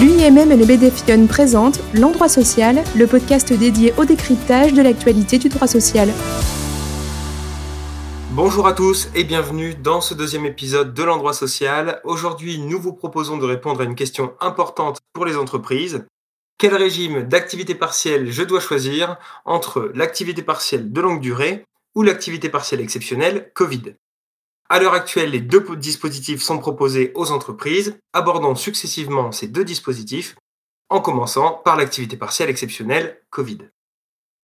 L'UIMM et le BDFION présentent L'Endroit Social, le podcast dédié au décryptage de l'actualité du droit social. Bonjour à tous et bienvenue dans ce deuxième épisode de l'endroit social. Aujourd'hui, nous vous proposons de répondre à une question importante pour les entreprises. Quel régime d'activité partielle je dois choisir entre l'activité partielle de longue durée ou l'activité partielle exceptionnelle Covid? À l'heure actuelle, les deux dispositifs sont proposés aux entreprises. Abordons successivement ces deux dispositifs, en commençant par l'activité partielle exceptionnelle Covid.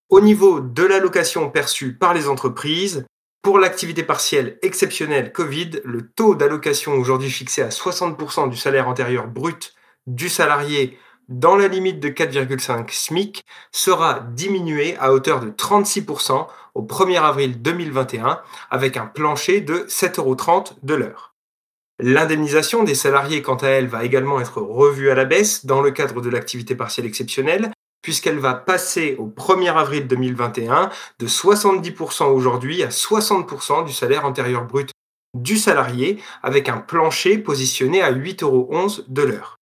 Au niveau de l'allocation perçue par les entreprises, pour l'activité partielle exceptionnelle Covid, le taux d'allocation aujourd'hui fixé à 60% du salaire antérieur brut du salarié dans la limite de 4,5 SMIC sera diminué à hauteur de 36% au 1er avril 2021 avec un plancher de 7,30 euros de l'heure. L'indemnisation des salariés, quant à elle, va également être revue à la baisse dans le cadre de l'activité partielle exceptionnelle puisqu'elle va passer au 1er avril 2021 de 70% aujourd'hui à 60% du salaire antérieur brut du salarié avec un plancher positionné à 8,11 euros de l'heure.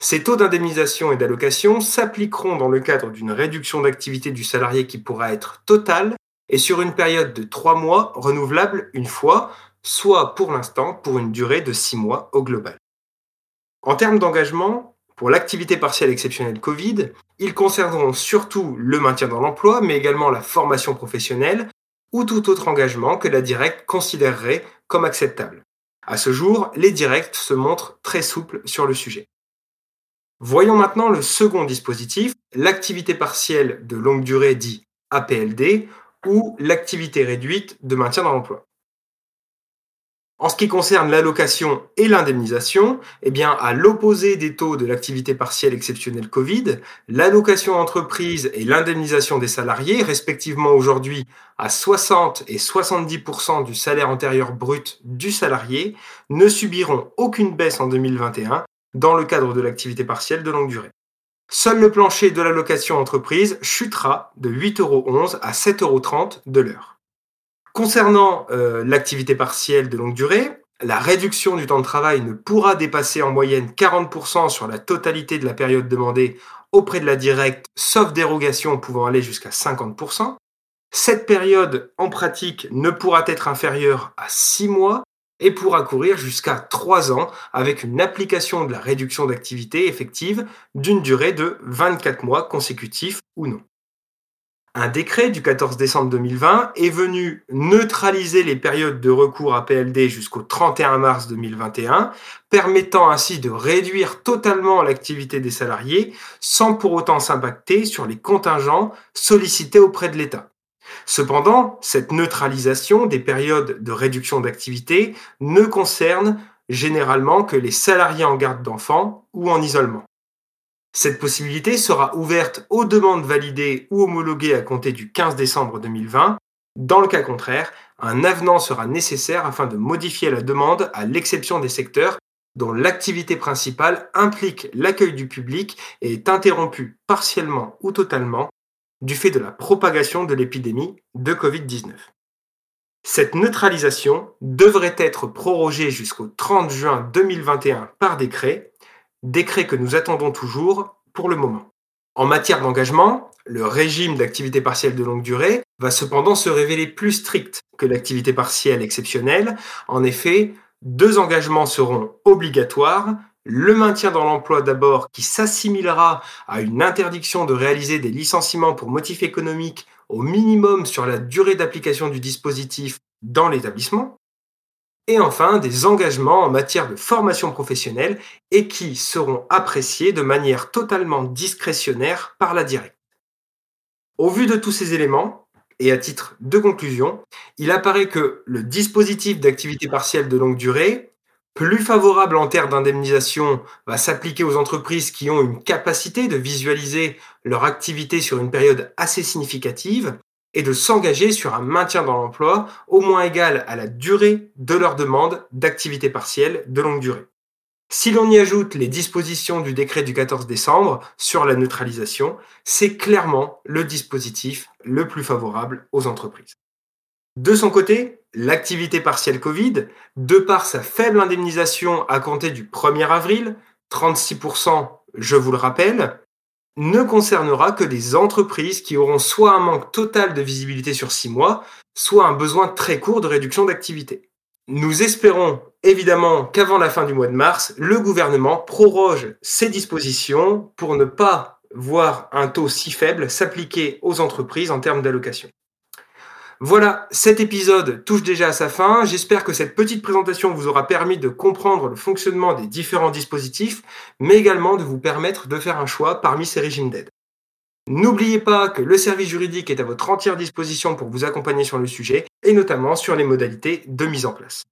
Ces taux d'indemnisation et d'allocation s'appliqueront dans le cadre d'une réduction d'activité du salarié qui pourra être totale et sur une période de trois mois renouvelable une fois, soit pour l'instant pour une durée de six mois au global. En termes d'engagement, pour l'activité partielle exceptionnelle Covid, ils concerneront surtout le maintien dans l'emploi, mais également la formation professionnelle ou tout autre engagement que la directe considérerait comme acceptable. À ce jour, les directs se montrent très souples sur le sujet. Voyons maintenant le second dispositif, l'activité partielle de longue durée dit APLD ou l'activité réduite de maintien dans l'emploi. En ce qui concerne l'allocation et l'indemnisation, eh bien, à l'opposé des taux de l'activité partielle exceptionnelle Covid, l'allocation entreprise et l'indemnisation des salariés, respectivement aujourd'hui à 60 et 70% du salaire antérieur brut du salarié, ne subiront aucune baisse en 2021 dans le cadre de l'activité partielle de longue durée. Seul le plancher de l'allocation entreprise chutera de 8,11 euros à 7,30 euros de l'heure. Concernant euh, l'activité partielle de longue durée, la réduction du temps de travail ne pourra dépasser en moyenne 40% sur la totalité de la période demandée auprès de la directe, sauf dérogation pouvant aller jusqu'à 50%. Cette période, en pratique, ne pourra être inférieure à 6 mois et pourra courir jusqu'à 3 ans avec une application de la réduction d'activité effective d'une durée de 24 mois consécutifs ou non. Un décret du 14 décembre 2020 est venu neutraliser les périodes de recours à PLD jusqu'au 31 mars 2021, permettant ainsi de réduire totalement l'activité des salariés sans pour autant s'impacter sur les contingents sollicités auprès de l'État. Cependant, cette neutralisation des périodes de réduction d'activité ne concerne généralement que les salariés en garde d'enfants ou en isolement. Cette possibilité sera ouverte aux demandes validées ou homologuées à compter du 15 décembre 2020. Dans le cas contraire, un avenant sera nécessaire afin de modifier la demande à l'exception des secteurs dont l'activité principale implique l'accueil du public et est interrompue partiellement ou totalement du fait de la propagation de l'épidémie de Covid-19. Cette neutralisation devrait être prorogée jusqu'au 30 juin 2021 par décret, décret que nous attendons toujours pour le moment. En matière d'engagement, le régime d'activité partielle de longue durée va cependant se révéler plus strict que l'activité partielle exceptionnelle. En effet, deux engagements seront obligatoires le maintien dans l'emploi d'abord qui s'assimilera à une interdiction de réaliser des licenciements pour motif économique au minimum sur la durée d'application du dispositif dans l'établissement, et enfin des engagements en matière de formation professionnelle et qui seront appréciés de manière totalement discrétionnaire par la directe. Au vu de tous ces éléments, et à titre de conclusion, il apparaît que le dispositif d'activité partielle de longue durée plus favorable en termes d'indemnisation va s'appliquer aux entreprises qui ont une capacité de visualiser leur activité sur une période assez significative et de s'engager sur un maintien dans l'emploi au moins égal à la durée de leur demande d'activité partielle de longue durée. Si l'on y ajoute les dispositions du décret du 14 décembre sur la neutralisation, c'est clairement le dispositif le plus favorable aux entreprises. De son côté, l'activité partielle Covid, de par sa faible indemnisation à compter du 1er avril, 36% je vous le rappelle, ne concernera que des entreprises qui auront soit un manque total de visibilité sur six mois, soit un besoin très court de réduction d'activité. Nous espérons évidemment qu'avant la fin du mois de mars, le gouvernement proroge ces dispositions pour ne pas voir un taux si faible s'appliquer aux entreprises en termes d'allocation. Voilà, cet épisode touche déjà à sa fin. J'espère que cette petite présentation vous aura permis de comprendre le fonctionnement des différents dispositifs, mais également de vous permettre de faire un choix parmi ces régimes d'aide. N'oubliez pas que le service juridique est à votre entière disposition pour vous accompagner sur le sujet, et notamment sur les modalités de mise en place.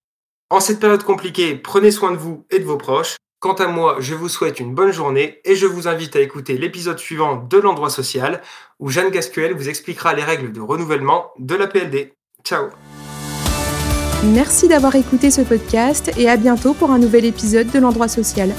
En cette période compliquée, prenez soin de vous et de vos proches. Quant à moi, je vous souhaite une bonne journée et je vous invite à écouter l'épisode suivant de l'endroit social où Jeanne Gasquel vous expliquera les règles de renouvellement de la PLD. Ciao Merci d'avoir écouté ce podcast et à bientôt pour un nouvel épisode de l'endroit social.